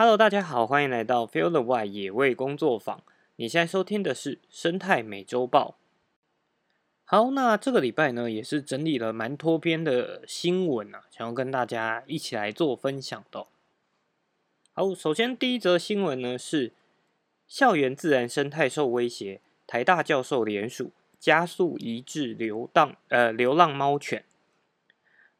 Hello，大家好，欢迎来到 Feel the Wild 野味工作坊。你现在收听的是生态美洲豹。好，那这个礼拜呢，也是整理了蛮多篇的新闻啊，想要跟大家一起来做分享的。好，首先第一则新闻呢是校园自然生态受威胁，台大教授联署加速移置流浪呃流浪猫犬。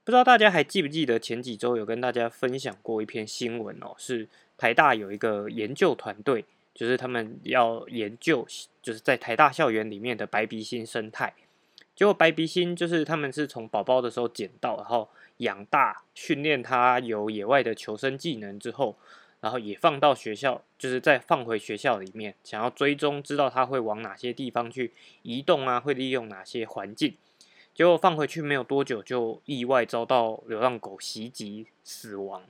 不知道大家还记不记得前几周有跟大家分享过一篇新闻哦，是台大有一个研究团队，就是他们要研究，就是在台大校园里面的白鼻心生态。结果白鼻心就是他们是从宝宝的时候捡到，然后养大，训练它有野外的求生技能之后，然后也放到学校，就是再放回学校里面，想要追踪，知道它会往哪些地方去移动啊，会利用哪些环境。结果放回去没有多久，就意外遭到流浪狗袭击死亡。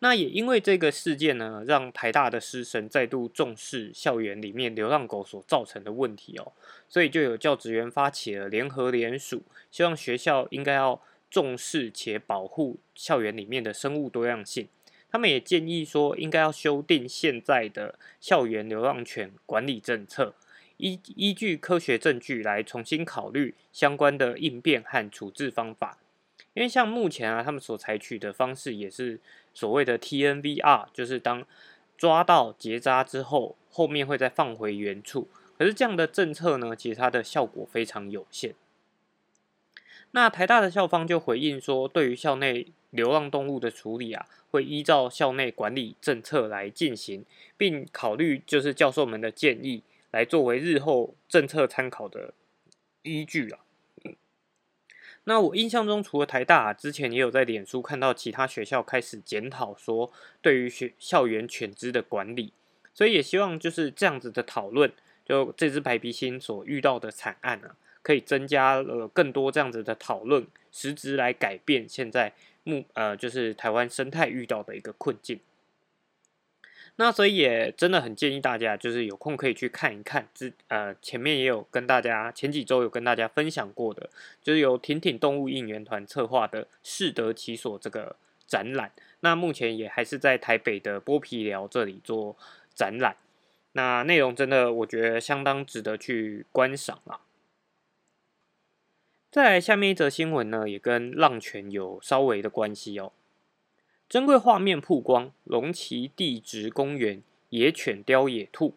那也因为这个事件呢，让台大的师生再度重视校园里面流浪狗所造成的问题哦，所以就有教职员发起了联合联署，希望学校应该要重视且保护校园里面的生物多样性。他们也建议说，应该要修订现在的校园流浪犬管理政策，依依据科学证据来重新考虑相关的应变和处置方法。因为像目前啊，他们所采取的方式也是所谓的 TNVR，就是当抓到结扎之后，后面会再放回原处。可是这样的政策呢，其实它的效果非常有限。那台大的校方就回应说，对于校内流浪动物的处理啊，会依照校内管理政策来进行，并考虑就是教授们的建议，来作为日后政策参考的依据啊。那我印象中，除了台大，之前也有在脸书看到其他学校开始检讨说，对于学校园犬只的管理，所以也希望就是这样子的讨论，就这只白鼻星所遇到的惨案啊，可以增加了更多这样子的讨论，实质来改变现在目呃就是台湾生态遇到的一个困境。那所以也真的很建议大家，就是有空可以去看一看。之呃前面也有跟大家前几周有跟大家分享过的，就是由挺挺动物应援团策划的“适得其所”这个展览。那目前也还是在台北的剥皮寮这里做展览。那内容真的我觉得相当值得去观赏啊。再下面一则新闻呢，也跟浪犬有稍微的关系哦。珍贵画面曝光，龙崎地质公园野犬叼野兔，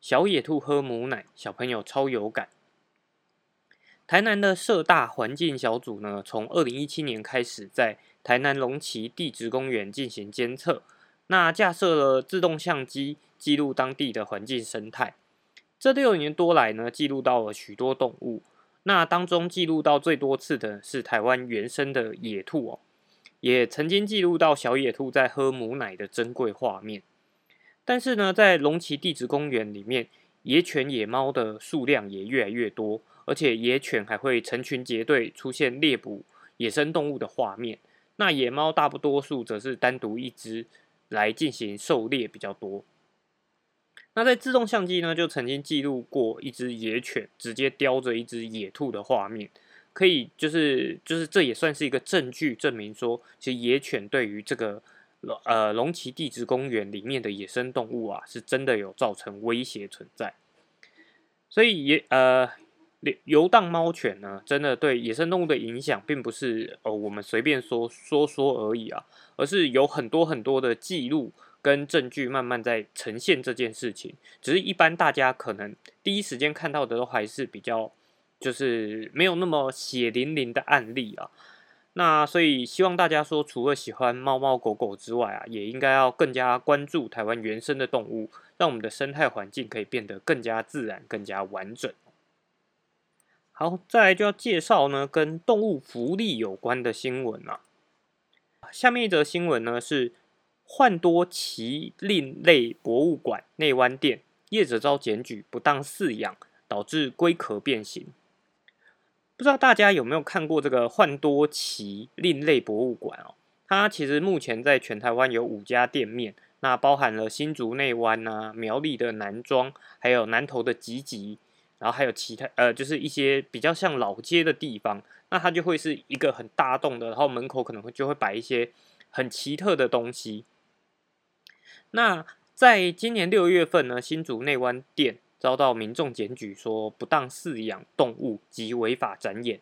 小野兔喝母奶，小朋友超有感。台南的社大环境小组呢，从二零一七年开始在台南龙崎地质公园进行监测，那架设了自动相机记录当地的环境生态。这六年多来呢，记录到了许多动物，那当中记录到最多次的是台湾原生的野兔哦。也曾经记录到小野兔在喝母奶的珍贵画面，但是呢，在龙崎地质公园里面，野犬、野猫的数量也越来越多，而且野犬还会成群结队出现猎捕野生动物的画面。那野猫大不多数则是单独一只来进行狩猎比较多。那在自动相机呢，就曾经记录过一只野犬直接叼着一只野兔的画面。可以，就是就是，这也算是一个证据，证明说，其实野犬对于这个呃龙崎地质公园里面的野生动物啊，是真的有造成威胁存在。所以野呃游荡猫犬呢，真的对野生动物的影响，并不是呃我们随便说说说而已啊，而是有很多很多的记录跟证据慢慢在呈现这件事情。只是一般大家可能第一时间看到的都还是比较。就是没有那么血淋淋的案例啊，那所以希望大家说，除了喜欢猫猫狗狗之外啊，也应该要更加关注台湾原生的动物，让我们的生态环境可以变得更加自然、更加完整。好，再来就要介绍呢，跟动物福利有关的新闻了。下面一则新闻呢是幻多奇另类博物馆内湾店业者遭检举不当饲养，导致龟壳变形。不知道大家有没有看过这个幻多奇另类博物馆哦？它其实目前在全台湾有五家店面，那包含了新竹内湾啊、苗栗的南庄，还有南投的集集，然后还有其他呃，就是一些比较像老街的地方。那它就会是一个很大栋的，然后门口可能会就会摆一些很奇特的东西。那在今年六月份呢，新竹内湾店遭到民众检举说不当饲养动物及违法展演。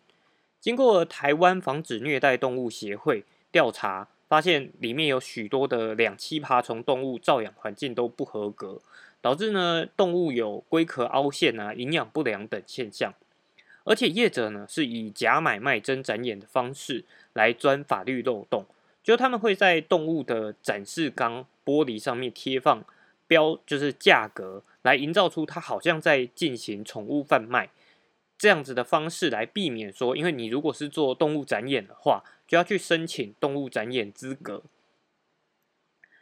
经过台湾防止虐待动物协会调查，发现里面有许多的两栖爬虫动物照养环境都不合格，导致呢动物有龟壳凹陷啊、营养不良等现象。而且业者呢是以假买卖真展演的方式来钻法律漏洞，就他们会在动物的展示缸玻璃上面贴放标，就是价格，来营造出它好像在进行宠物贩卖。这样子的方式来避免说，因为你如果是做动物展演的话，就要去申请动物展演资格。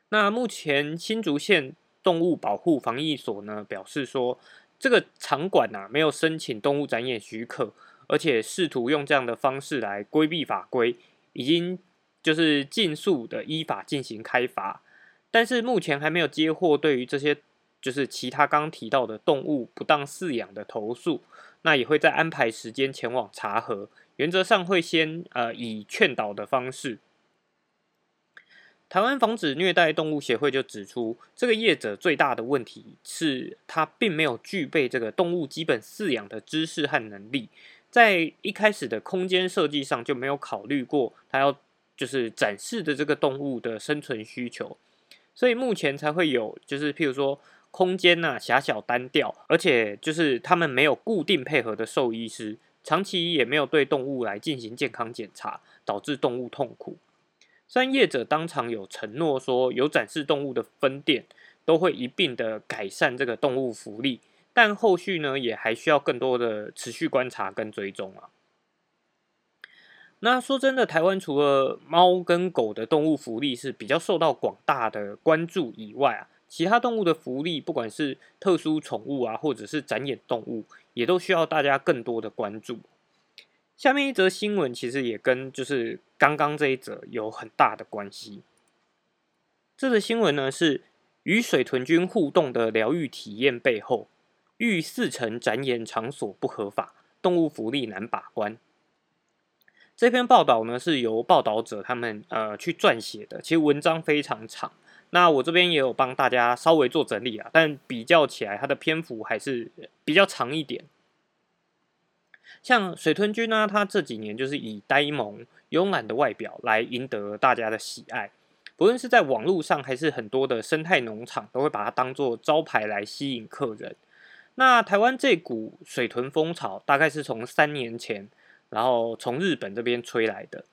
那目前新竹县动物保护防疫所呢表示说，这个场馆呐没有申请动物展演许可，而且试图用这样的方式来规避法规，已经就是尽速的依法进行开罚，但是目前还没有接获对于这些。就是其他刚提到的动物不当饲养的投诉，那也会在安排时间前往查核。原则上会先呃以劝导的方式。台湾防止虐待动物协会就指出，这个业者最大的问题是他并没有具备这个动物基本饲养的知识和能力，在一开始的空间设计上就没有考虑过他要就是展示的这个动物的生存需求，所以目前才会有就是譬如说。空间呐狭小单调，而且就是他们没有固定配合的兽医师，长期也没有对动物来进行健康检查，导致动物痛苦。虽然业者当场有承诺说，有展示动物的分店都会一并的改善这个动物福利，但后续呢也还需要更多的持续观察跟追踪啊。那说真的，台湾除了猫跟狗的动物福利是比较受到广大的关注以外啊。其他动物的福利，不管是特殊宠物啊，或者是展演动物，也都需要大家更多的关注。下面一则新闻其实也跟就是刚刚这一则有很大的关系。这则新闻呢是与水豚菌互动的疗愈体验背后，逾四成展演场所不合法，动物福利难把关。这篇报道呢是由报道者他们呃去撰写的，其实文章非常长。那我这边也有帮大家稍微做整理啊，但比较起来，它的篇幅还是比较长一点。像水豚君呢，它这几年就是以呆萌、慵懒的外表来赢得大家的喜爱，不论是在网络上还是很多的生态农场，都会把它当做招牌来吸引客人。那台湾这股水豚风潮，大概是从三年前，然后从日本这边吹来的。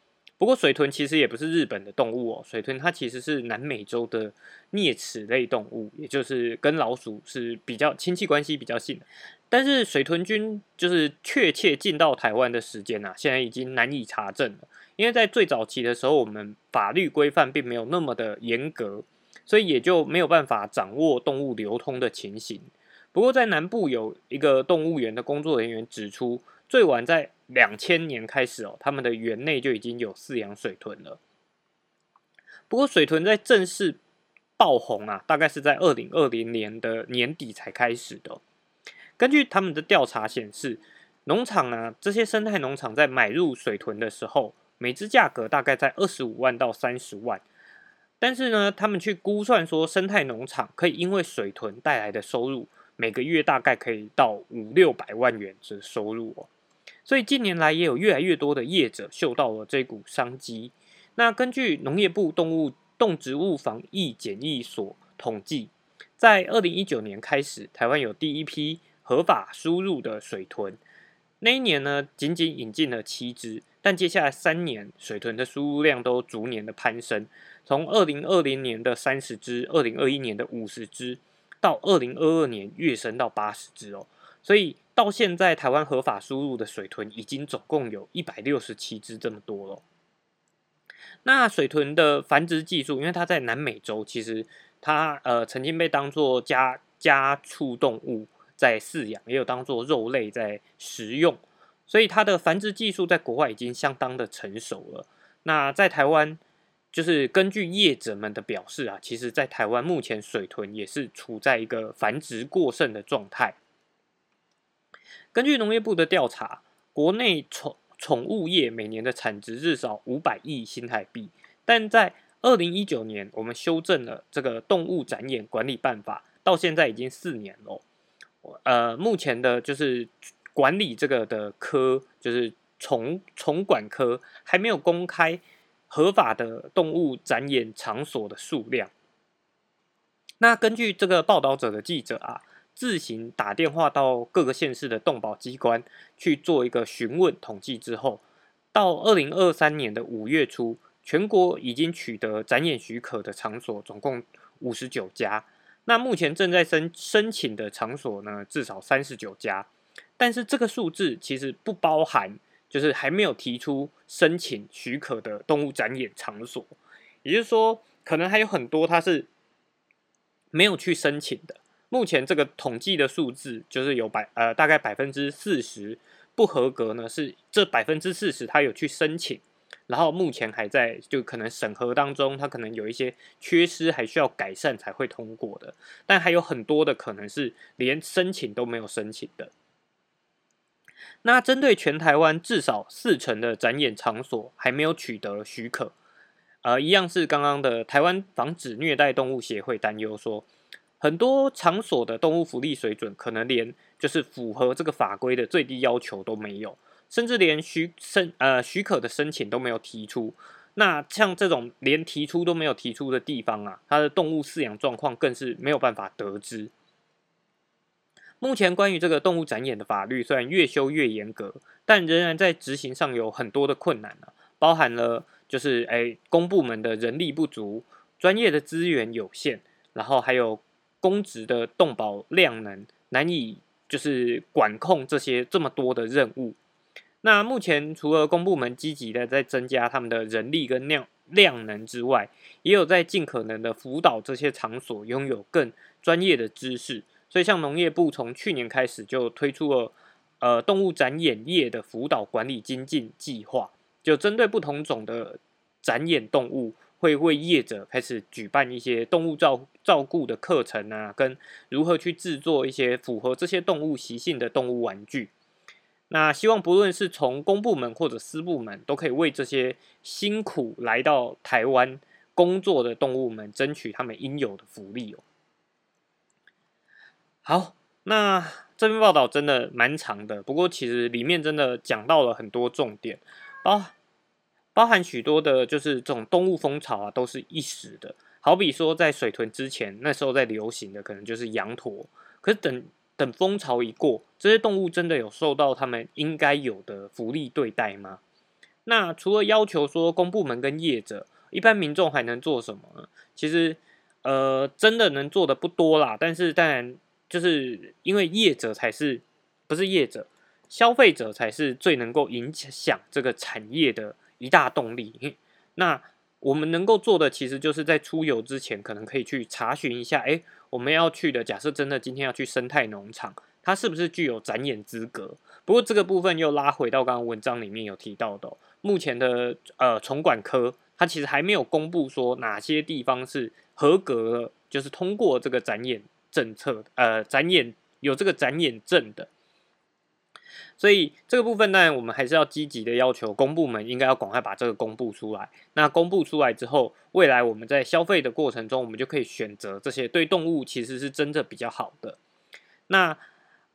不过水豚其实也不是日本的动物哦，水豚它其实是南美洲的啮齿类动物，也就是跟老鼠是比较亲戚关系比较近的。但是水豚菌就是确切进到台湾的时间呐，现在已经难以查证了，因为在最早期的时候，我们法律规范并没有那么的严格，所以也就没有办法掌握动物流通的情形。不过在南部有一个动物园的工作人员指出。最晚在两千年开始哦，他们的园内就已经有饲养水豚了。不过水豚在正式爆红啊，大概是在二零二零年的年底才开始的。根据他们的调查显示，农场呢这些生态农场在买入水豚的时候，每只价格大概在二十五万到三十万。但是呢，他们去估算说，生态农场可以因为水豚带来的收入，每个月大概可以到五六百万元的收入哦。所以近年来也有越来越多的业者嗅到了这股商机。那根据农业部动物动植物防疫检疫所统计，在二零一九年开始，台湾有第一批合法输入的水豚。那一年呢，仅仅引进了七只，但接下来三年水豚的输入量都逐年的攀升，从二零二零年的三十只，二零二一年的五十只，到二零二二年跃升到八十只哦。所以到现在，台湾合法输入的水豚已经总共有一百六十七只，这么多了。那水豚的繁殖技术，因为它在南美洲，其实它呃曾经被当做家家畜动物在饲养，也有当做肉类在食用，所以它的繁殖技术在国外已经相当的成熟了。那在台湾，就是根据业者们的表示啊，其实在台湾目前水豚也是处在一个繁殖过剩的状态。根据农业部的调查，国内宠宠物业每年的产值至少五百亿新台币，但在二零一九年我们修正了这个动物展演管理办法，到现在已经四年了。呃，目前的就是管理这个的科，就是虫虫管科，还没有公开合法的动物展演场所的数量。那根据这个报道者的记者啊，自行打电话到各个县市的动保机关去做一个询问统计之后，到二零二三年的五月初，全国已经取得展演许可的场所总共五十九家。那目前正在申申请的场所呢，至少三十九家，但是这个数字其实不包含，就是还没有提出申请许可的动物展演场所，也就是说，可能还有很多它是没有去申请的。目前这个统计的数字就是有百呃大概百分之四十不合格呢，是这百分之四十他有去申请。然后目前还在就可能审核当中，他可能有一些缺失，还需要改善才会通过的。但还有很多的可能是连申请都没有申请的。那针对全台湾至少四成的展演场所还没有取得许可，呃，一样是刚刚的台湾防止虐待动物协会担忧说，很多场所的动物福利水准可能连就是符合这个法规的最低要求都没有。甚至连许申呃许可的申请都没有提出，那像这种连提出都没有提出的地方啊，它的动物饲养状况更是没有办法得知。目前关于这个动物展演的法律虽然越修越严格，但仍然在执行上有很多的困难啊，包含了就是哎公部门的人力不足、专业的资源有限，然后还有公职的动保量能难以就是管控这些这么多的任务。那目前除了公部门积极的在增加他们的人力跟量量能之外，也有在尽可能的辅导这些场所拥有更专业的知识。所以，像农业部从去年开始就推出了呃动物展演业的辅导管理精进计划，就针对不同种的展演动物，会为业者开始举办一些动物照照顾的课程啊，跟如何去制作一些符合这些动物习性的动物玩具。那希望不论是从公部门或者私部门，都可以为这些辛苦来到台湾工作的动物们争取他们应有的福利哦。好，那这篇报道真的蛮长的，不过其实里面真的讲到了很多重点，包包含许多的，就是这种动物风潮啊，都是一时的。好比说在水豚之前，那时候在流行的可能就是羊驼，可是等。等风潮一过，这些动物真的有受到他们应该有的福利对待吗？那除了要求说公部门跟业者，一般民众还能做什么呢？其实，呃，真的能做的不多啦。但是当然，就是因为业者才是不是业者，消费者才是最能够影响这个产业的一大动力。那我们能够做的，其实就是在出游之前，可能可以去查询一下，哎。我们要去的，假设真的今天要去生态农场，它是不是具有展演资格？不过这个部分又拉回到刚刚文章里面有提到的，目前的呃虫管科，它其实还没有公布说哪些地方是合格，就是通过这个展演政策，呃，展演有这个展演证的。所以这个部分呢，我们还是要积极的要求公部门应该要赶快把这个公布出来。那公布出来之后，未来我们在消费的过程中，我们就可以选择这些对动物其实是真的比较好的。那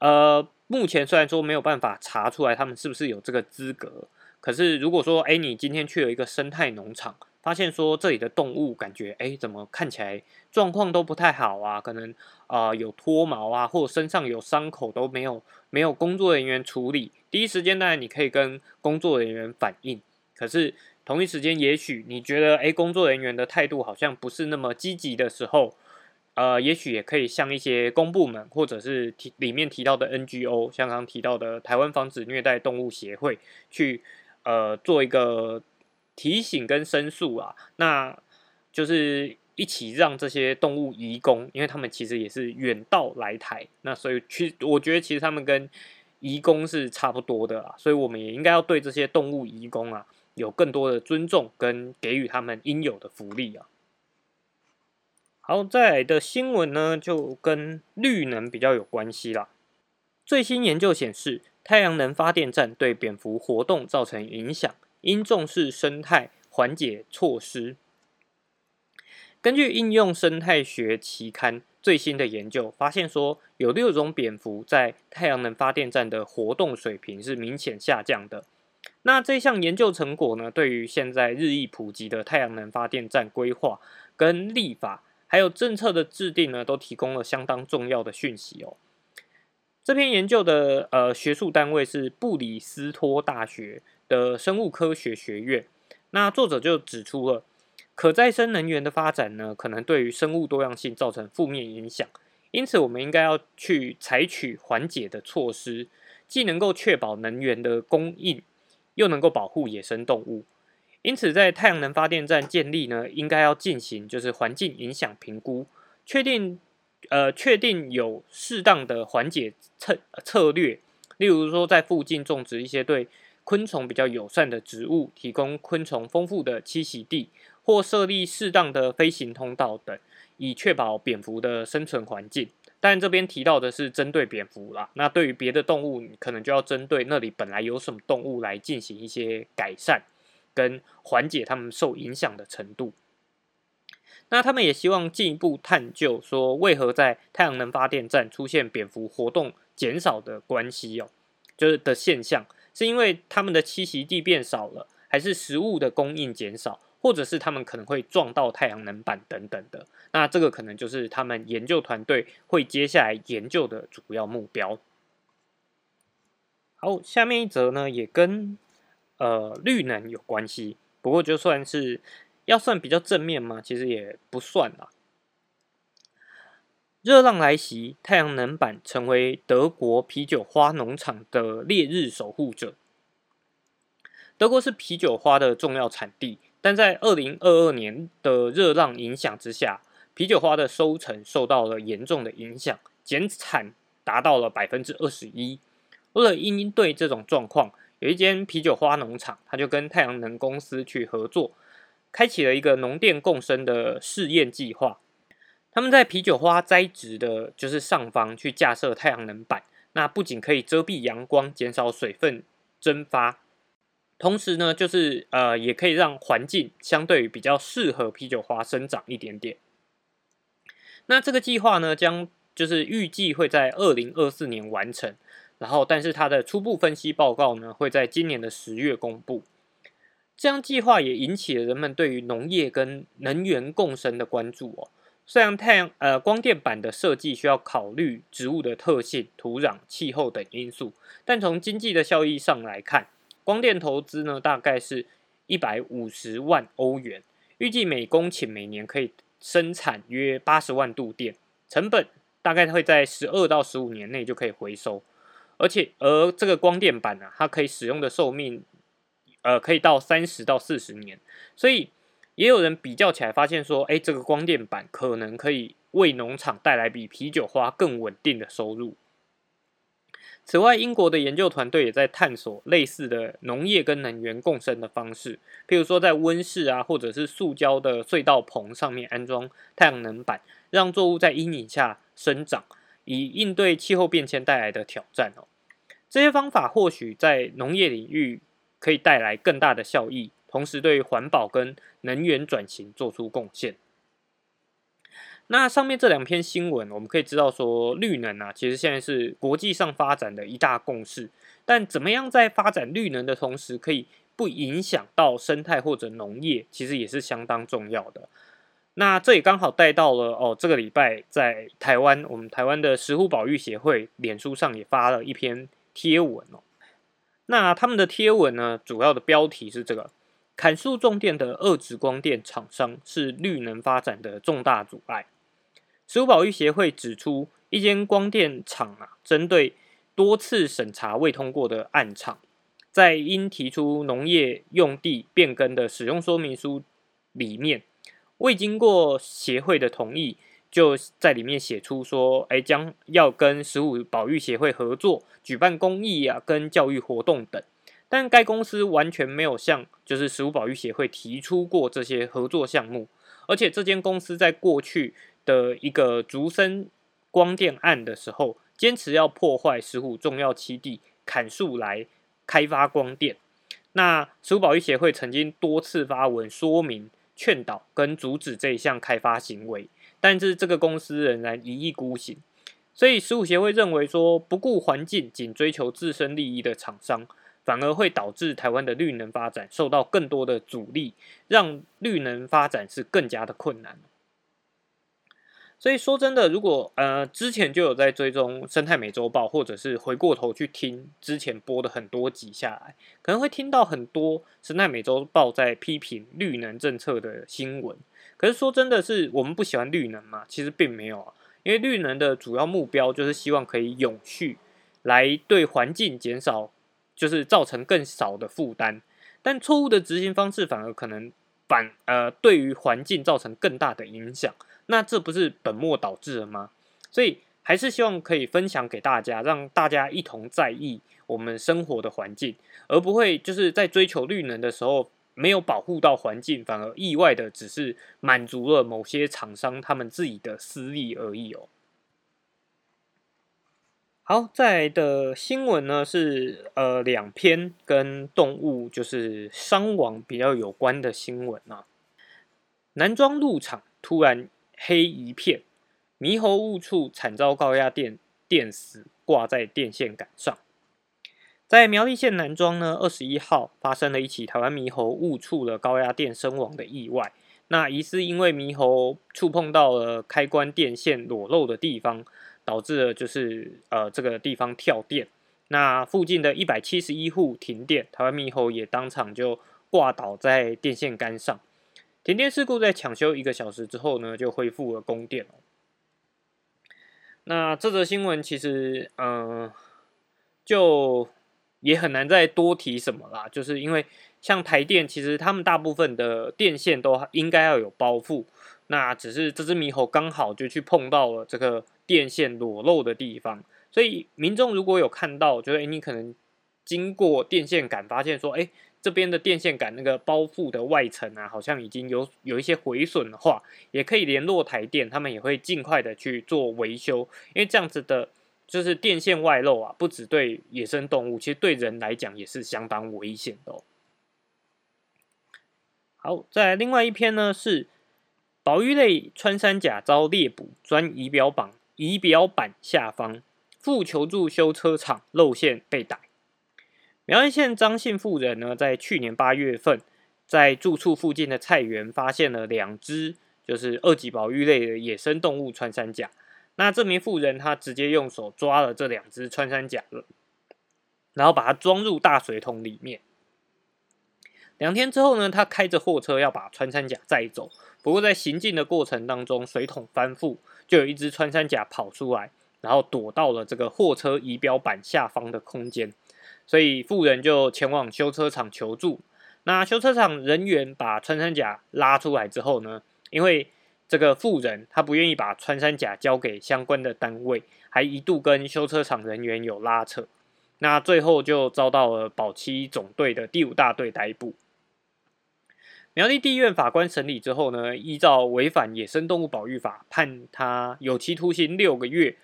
呃，目前虽然说没有办法查出来他们是不是有这个资格，可是如果说哎，你今天去了一个生态农场。发现说这里的动物感觉哎，怎么看起来状况都不太好啊？可能啊有脱毛啊，或身上有伤口都没有没有工作人员处理。第一时间当然你可以跟工作人员反映，可是同一时间也许你觉得哎工作人员的态度好像不是那么积极的时候，呃，也许也可以向一些公部门或者是提里面提到的 NGO，像刚提到的台湾防止虐待动物协会去呃做一个。提醒跟申诉啊，那就是一起让这些动物移工，因为他们其实也是远道来台，那所以去我觉得其实他们跟移工是差不多的啊，所以我们也应该要对这些动物移工啊有更多的尊重跟给予他们应有的福利啊。好，再来的新闻呢，就跟绿能比较有关系啦。最新研究显示，太阳能发电站对蝙蝠活动造成影响。应重视生态缓解措施。根据应用生态学期刊最新的研究发现，说有六种蝙蝠在太阳能发电站的活动水平是明显下降的。那这项研究成果呢，对于现在日益普及的太阳能发电站规划跟立法，还有政策的制定呢，都提供了相当重要的讯息哦。这篇研究的呃学术单位是布里斯托大学的生物科学学院。那作者就指出了，可再生能源的发展呢，可能对于生物多样性造成负面影响，因此我们应该要去采取缓解的措施，既能够确保能源的供应，又能够保护野生动物。因此，在太阳能发电站建立呢，应该要进行就是环境影响评估，确定。呃，确定有适当的缓解策策略，例如说在附近种植一些对昆虫比较友善的植物，提供昆虫丰富的栖息地，或设立适当的飞行通道等，以确保蝙蝠的生存环境。但这边提到的是针对蝙蝠啦，那对于别的动物，可能就要针对那里本来有什么动物来进行一些改善，跟缓解它们受影响的程度。那他们也希望进一步探究，说为何在太阳能发电站出现蝙蝠活动减少的关系哦，就是的现象，是因为他们的栖息地变少了，还是食物的供应减少，或者是他们可能会撞到太阳能板等等的？那这个可能就是他们研究团队会接下来研究的主要目标。好，下面一则呢，也跟呃绿能有关系，不过就算是。要算比较正面吗？其实也不算啦。热浪来袭，太阳能板成为德国啤酒花农场的烈日守护者。德国是啤酒花的重要产地，但在二零二二年的热浪影响之下，啤酒花的收成受到了严重的影响，减产达到了百分之二十一。为了应对这种状况，有一间啤酒花农场，他就跟太阳能公司去合作。开启了一个农电共生的试验计划。他们在啤酒花栽植的就是上方去架设太阳能板，那不仅可以遮蔽阳光，减少水分蒸发，同时呢，就是呃，也可以让环境相对于比较适合啤酒花生长一点点。那这个计划呢，将就是预计会在二零二四年完成，然后但是它的初步分析报告呢，会在今年的十月公布。这样计划也引起了人们对于农业跟能源共生的关注哦。虽然太阳呃光电板的设计需要考虑植物的特性、土壤、气候等因素，但从经济的效益上来看，光电投资呢大概是一百五十万欧元，预计每公顷每年可以生产约八十万度电，成本大概会在十二到十五年内就可以回收，而且而这个光电板呢，它可以使用的寿命。呃，可以到三十到四十年，所以也有人比较起来发现说，哎，这个光电板可能可以为农场带来比啤酒花更稳定的收入。此外，英国的研究团队也在探索类似的农业跟能源共生的方式，譬如说在温室啊，或者是塑胶的隧道棚上面安装太阳能板，让作物在阴影下生长，以应对气候变迁带来的挑战哦。这些方法或许在农业领域。可以带来更大的效益，同时对环保跟能源转型做出贡献。那上面这两篇新闻，我们可以知道说，绿能啊，其实现在是国际上发展的一大共识。但怎么样在发展绿能的同时，可以不影响到生态或者农业，其实也是相当重要的。那这也刚好带到了哦，这个礼拜在台湾，我们台湾的石斛保育协会脸书上也发了一篇贴文哦。那他们的贴文呢？主要的标题是这个：砍树种电的二直光电厂商是绿能发展的重大阻碍。食物保育协会指出，一间光电厂啊，针对多次审查未通过的案场，在应提出农业用地变更的使用说明书里面，未经过协会的同意。就在里面写出说，哎，将要跟食物保育协会合作举办公益啊，跟教育活动等，但该公司完全没有向就是食物保育协会提出过这些合作项目，而且这间公司在过去的一个竹森光电案的时候，坚持要破坏石虎重要栖地，砍树来开发光电。那食物保育协会曾经多次发文说明。劝导跟阻止这一项开发行为，但是这个公司仍然一意孤行。所以，十五协会认为说，不顾环境，仅追求自身利益的厂商，反而会导致台湾的绿能发展受到更多的阻力，让绿能发展是更加的困难。所以说真的，如果呃之前就有在追踪《生态美洲报》，或者是回过头去听之前播的很多集下来，可能会听到很多《生态美洲报》在批评绿能政策的新闻。可是说真的是我们不喜欢绿能嘛？其实并没有啊，因为绿能的主要目标就是希望可以永续，来对环境减少，就是造成更少的负担。但错误的执行方式反而可能反呃对于环境造成更大的影响。那这不是本末倒置了吗？所以还是希望可以分享给大家，让大家一同在意我们生活的环境，而不会就是在追求绿能的时候没有保护到环境，反而意外的只是满足了某些厂商他们自己的私利而已哦。好，在的新闻呢是呃两篇跟动物就是伤亡比较有关的新闻啊，男装入场突然。黑一片，猕猴误触，惨遭高压电电死，挂在电线杆上。在苗栗县南庄呢，二十一号发生了一起台湾猕猴误触了高压电身亡的意外。那疑似因为猕猴触碰到了开关电线裸露的地方，导致了就是呃这个地方跳电。那附近的一百七十一户停电，台湾猕猴也当场就挂倒在电线杆上。停电事故在抢修一个小时之后呢，就恢复了供电那这则新闻其实，嗯，就也很难再多提什么啦，就是因为像台电，其实他们大部分的电线都应该要有包覆，那只是这只猕猴刚好就去碰到了这个电线裸露的地方，所以民众如果有看到，觉得哎，你可能经过电线杆发现说，哎。这边的电线杆那个包覆的外层啊，好像已经有有一些毁损的话，也可以联络台电，他们也会尽快的去做维修。因为这样子的，就是电线外露啊，不只对野生动物，其实对人来讲也是相当危险的。好，再来另外一篇呢，是保育类穿山甲遭猎捕，钻仪表榜仪表板下方，负求助修车厂露线被逮。苗栗县张姓妇人呢，在去年八月份，在住处附近的菜园发现了两只，就是二级保育类的野生动物穿山甲。那这名妇人她直接用手抓了这两只穿山甲，然后把它装入大水桶里面。两天之后呢，他开着货车要把穿山甲载走，不过在行进的过程当中，水桶翻覆，就有一只穿山甲跑出来，然后躲到了这个货车仪表板下方的空间。所以富人就前往修车厂求助。那修车厂人员把穿山甲拉出来之后呢，因为这个富人他不愿意把穿山甲交给相关的单位，还一度跟修车厂人员有拉扯。那最后就遭到了保七总队的第五大队逮捕。苗栗地院法官审理之后呢，依照违反野生动物保育法，判他有期徒刑六个月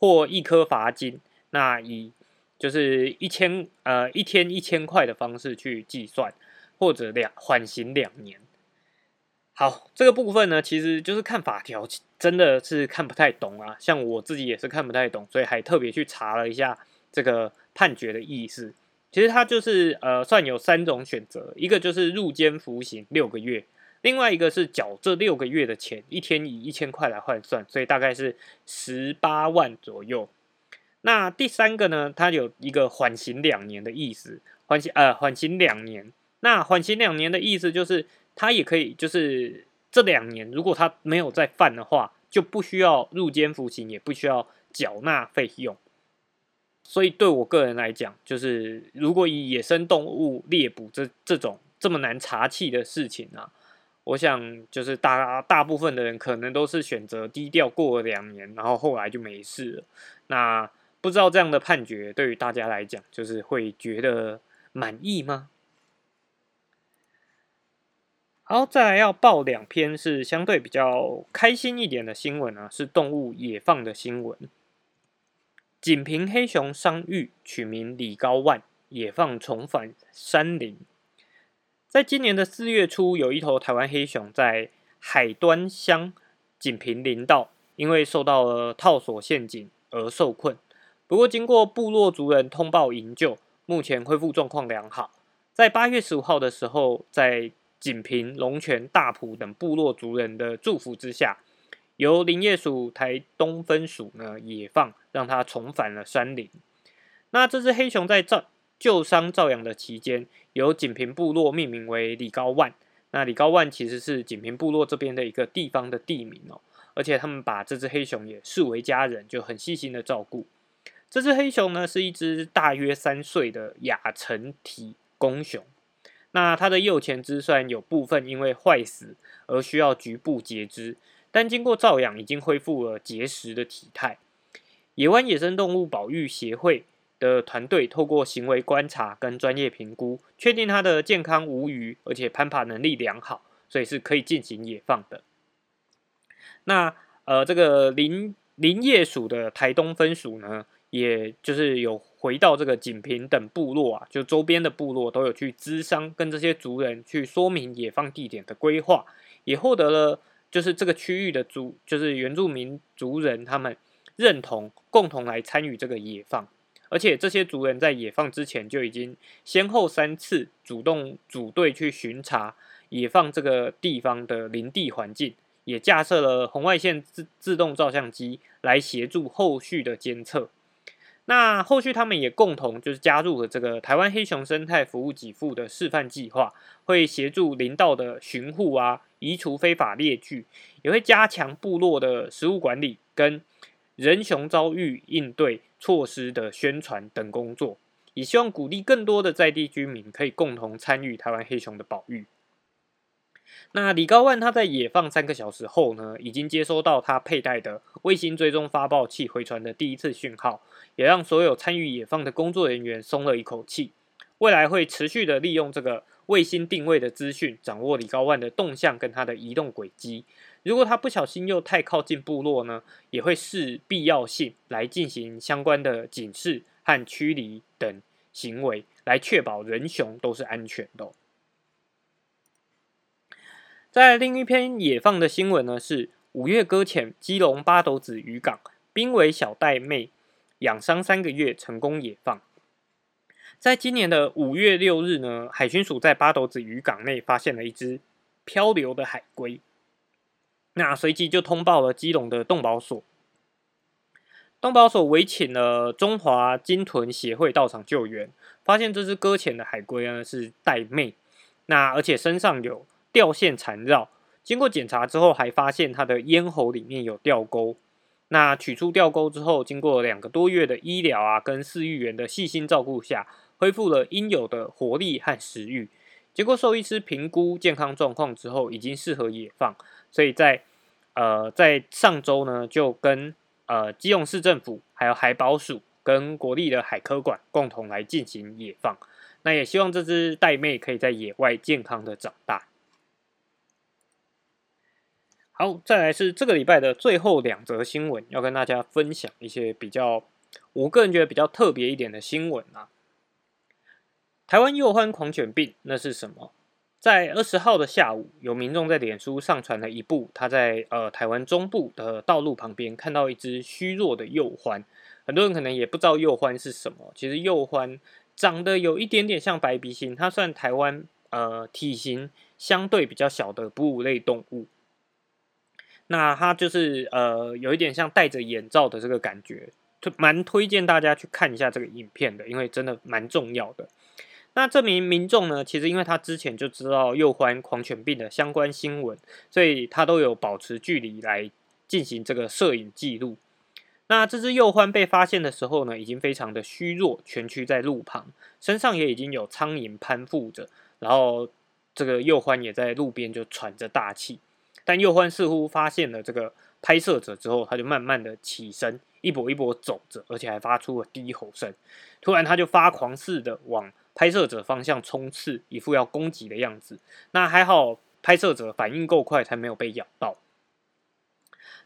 或一颗罚金。那以就是一千呃一天一千块的方式去计算，或者两缓刑两年。好，这个部分呢，其实就是看法条，真的是看不太懂啊。像我自己也是看不太懂，所以还特别去查了一下这个判决的意思。其实它就是呃算有三种选择，一个就是入监服刑六个月，另外一个是缴这六个月的钱，一天以一千块来换算，所以大概是十八万左右。那第三个呢？它有一个缓刑两年的意思，缓刑呃缓刑两年。那缓刑两年的意思就是，他也可以就是这两年，如果他没有再犯的话，就不需要入监服刑，也不需要缴纳费用。所以对我个人来讲，就是如果以野生动物猎捕这这种这么难查气的事情啊，我想就是大大部分的人可能都是选择低调过了两年，然后后来就没事了。那不知道这样的判决对于大家来讲，就是会觉得满意吗？好，再来要报两篇是相对比较开心一点的新闻啊，是动物野放的新闻。锦屏黑熊伤愈，取名李高万，野放重返山林。在今年的四月初，有一头台湾黑熊在海端乡锦屏林道，因为受到了套索陷阱而受困。不过，经过部落族人通报营救，目前恢复状况良好。在八月十五号的时候，在锦屏、龙泉、大埔等部落族人的祝福之下，由林业署台东分署呢野放，让它重返了山林。那这只黑熊在照旧伤照养的期间，由锦屏部落命名为李高万。那李高万其实是锦屏部落这边的一个地方的地名哦，而且他们把这只黑熊也视为家人，就很细心的照顾。这只黑熊呢，是一只大约三岁的亚成体公熊。那它的右前肢虽然有部分因为坏死而需要局部截肢，但经过照养已经恢复了结实的体态。野湾野生动物保育协会的团队透过行为观察跟专业评估，确定它的健康无虞，而且攀爬能力良好，所以是可以进行野放的。那呃，这个林林业署的台东分署呢？也就是有回到这个锦屏等部落啊，就周边的部落都有去咨商，跟这些族人去说明野放地点的规划，也获得了就是这个区域的族，就是原住民族人他们认同，共同来参与这个野放，而且这些族人在野放之前就已经先后三次主动组队去巡查野放这个地方的林地环境，也架设了红外线自自动照相机来协助后续的监测。那后续他们也共同就是加入了这个台湾黑熊生态服务给付的示范计划，会协助林道的巡护啊，移除非法猎具，也会加强部落的食物管理跟人熊遭遇应对措施的宣传等工作，也希望鼓励更多的在地居民可以共同参与台湾黑熊的保育。那李高万他在野放三个小时后呢，已经接收到他佩戴的卫星追踪发报器回传的第一次讯号。也让所有参与野放的工作人员松了一口气。未来会持续的利用这个卫星定位的资讯，掌握李高万的动向跟他的移动轨迹。如果他不小心又太靠近部落呢，也会视必要性来进行相关的警示和驱离等行为，来确保人熊都是安全的。在另一篇野放的新闻呢，是五月搁浅基隆八斗子渔港，濒危小带妹。养伤三个月，成功野放。在今年的五月六日呢，海巡署在八斗子渔港内发现了一只漂流的海龟，那随即就通报了基隆的动保所。动保所委请了中华鲸豚协会到场救援，发现这只搁浅的海龟呢是带妹，那而且身上有吊线缠绕，经过检查之后，还发现它的咽喉里面有吊钩。那取出吊钩之后，经过两个多月的医疗啊，跟饲育员的细心照顾下，恢复了应有的活力和食欲。经过兽医师评估健康状况之后，已经适合野放。所以在呃在上周呢，就跟呃基隆市政府、还有海保署跟国立的海科馆共同来进行野放。那也希望这只带妹可以在野外健康的长大。好，再来是这个礼拜的最后两则新闻，要跟大家分享一些比较，我个人觉得比较特别一点的新闻啊。台湾幼欢狂犬病那是什么？在二十号的下午，有民众在脸书上传了一部他在呃台湾中部的道路旁边看到一只虚弱的幼獾，很多人可能也不知道幼獾是什么。其实幼獾长得有一点点像白鼻星，它算台湾呃体型相对比较小的哺乳类动物。那它就是呃，有一点像戴着眼罩的这个感觉，就蛮推荐大家去看一下这个影片的，因为真的蛮重要的。那这名民众呢，其实因为他之前就知道幼欢狂犬病的相关新闻，所以他都有保持距离来进行这个摄影记录。那这只幼欢被发现的时候呢，已经非常的虚弱，蜷曲在路旁，身上也已经有苍蝇攀附着，然后这个幼欢也在路边就喘着大气。但右欢似乎发现了这个拍摄者之后，他就慢慢的起身，一跛一跛走着，而且还发出了低吼声。突然，他就发狂似的往拍摄者方向冲刺，一副要攻击的样子。那还好，拍摄者反应够快，才没有被咬到。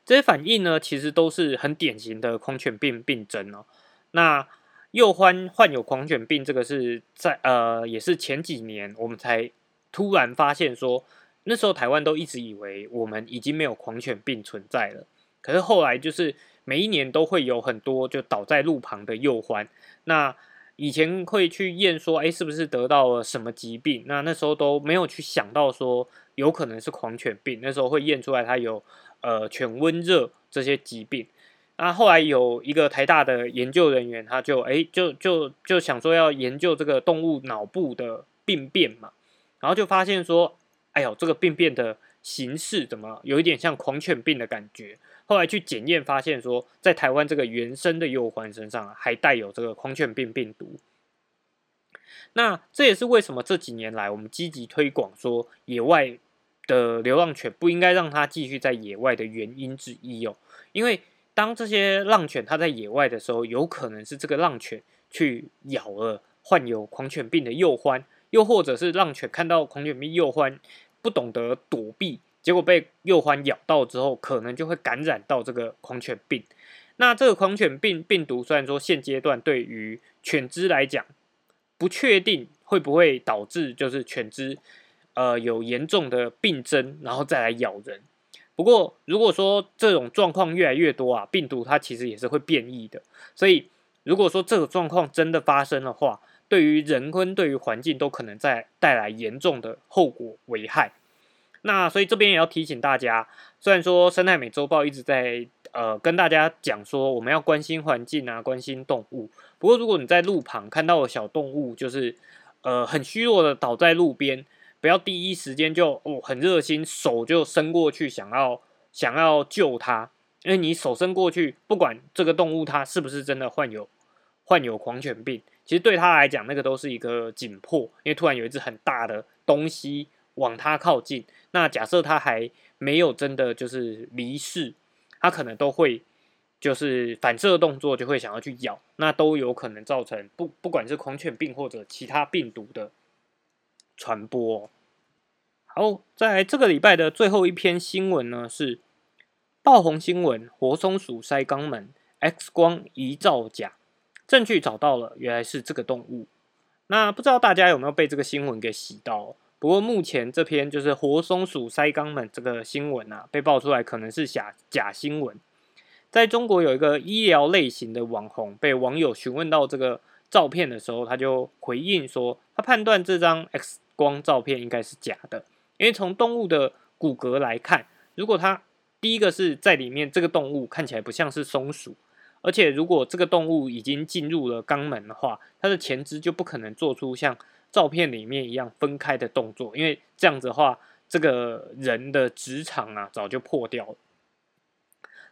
这些反应呢，其实都是很典型的狂犬病病症哦。那右欢患有狂犬病，这个是在呃，也是前几年我们才。突然发现说，那时候台湾都一直以为我们已经没有狂犬病存在了，可是后来就是每一年都会有很多就倒在路旁的幼獾，那以前会去验说，哎，是不是得到了什么疾病？那那时候都没有去想到说有可能是狂犬病，那时候会验出来它有呃犬瘟热这些疾病。那后来有一个台大的研究人员，他就哎就就就想说要研究这个动物脑部的病变嘛，然后就发现说，哎呦，这个病变的形式怎么有一点像狂犬病的感觉？后来去检验发现说，在台湾这个原生的幼獾身上还带有这个狂犬病病毒。那这也是为什么这几年来我们积极推广说野外的流浪犬不应该让它继续在野外的原因之一哦，因为。当这些浪犬它在野外的时候，有可能是这个浪犬去咬了患有狂犬病的幼獾，又或者是浪犬看到狂犬病幼獾不懂得躲避，结果被幼獾咬到之后，可能就会感染到这个狂犬病。那这个狂犬病病毒虽然说现阶段对于犬只来讲不确定会不会导致就是犬只呃有严重的病症，然后再来咬人。不过，如果说这种状况越来越多啊，病毒它其实也是会变异的。所以，如果说这个状况真的发生的话，对于人跟对于环境都可能在带来严重的后果危害。那所以这边也要提醒大家，虽然说生态美周报一直在呃跟大家讲说我们要关心环境啊，关心动物。不过，如果你在路旁看到小动物，就是呃很虚弱的倒在路边。不要第一时间就哦很热心，手就伸过去想要想要救它，因为你手伸过去，不管这个动物它是不是真的患有患有狂犬病，其实对它来讲那个都是一个紧迫，因为突然有一只很大的东西往它靠近，那假设它还没有真的就是离世，它可能都会就是反射动作就会想要去咬，那都有可能造成不不管是狂犬病或者其他病毒的。传播好，在这个礼拜的最后一篇新闻呢，是爆红新闻：活松鼠塞肛门 X 光仪造假，证据找到了，原来是这个动物。那不知道大家有没有被这个新闻给洗到？不过目前这篇就是活松鼠塞肛门这个新闻啊，被爆出来可能是假假新闻。在中国有一个医疗类型的网红，被网友询问到这个照片的时候，他就回应说，他判断这张 X。光照片应该是假的，因为从动物的骨骼来看，如果它第一个是在里面，这个动物看起来不像是松鼠，而且如果这个动物已经进入了肛门的话，它的前肢就不可能做出像照片里面一样分开的动作，因为这样子的话，这个人的直肠啊早就破掉了。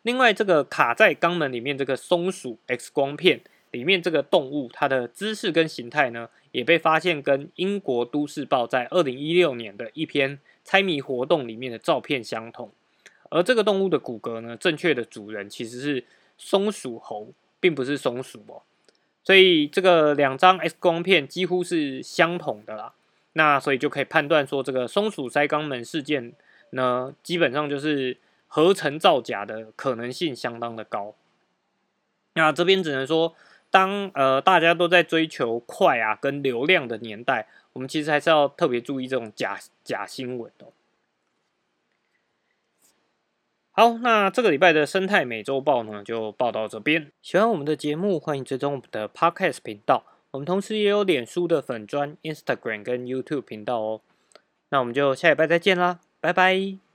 另外，这个卡在肛门里面这个松鼠 X 光片。里面这个动物，它的姿势跟形态呢，也被发现跟英国都市报在二零一六年的一篇猜谜活动里面的照片相同。而这个动物的骨骼呢，正确的主人其实是松鼠猴，并不是松鼠哦。所以这个两张 X 光片几乎是相同的啦。那所以就可以判断说，这个松鼠塞肛门事件呢，基本上就是合成造假的可能性相当的高。那这边只能说。当呃大家都在追求快啊跟流量的年代，我们其实还是要特别注意这种假假新闻哦。好，那这个礼拜的生态美洲报呢就报到这边。喜欢我们的节目，欢迎追踪我们的 Podcast 频道。我们同时也有脸书的粉专、Instagram 跟 YouTube 频道哦。那我们就下礼拜再见啦，拜拜。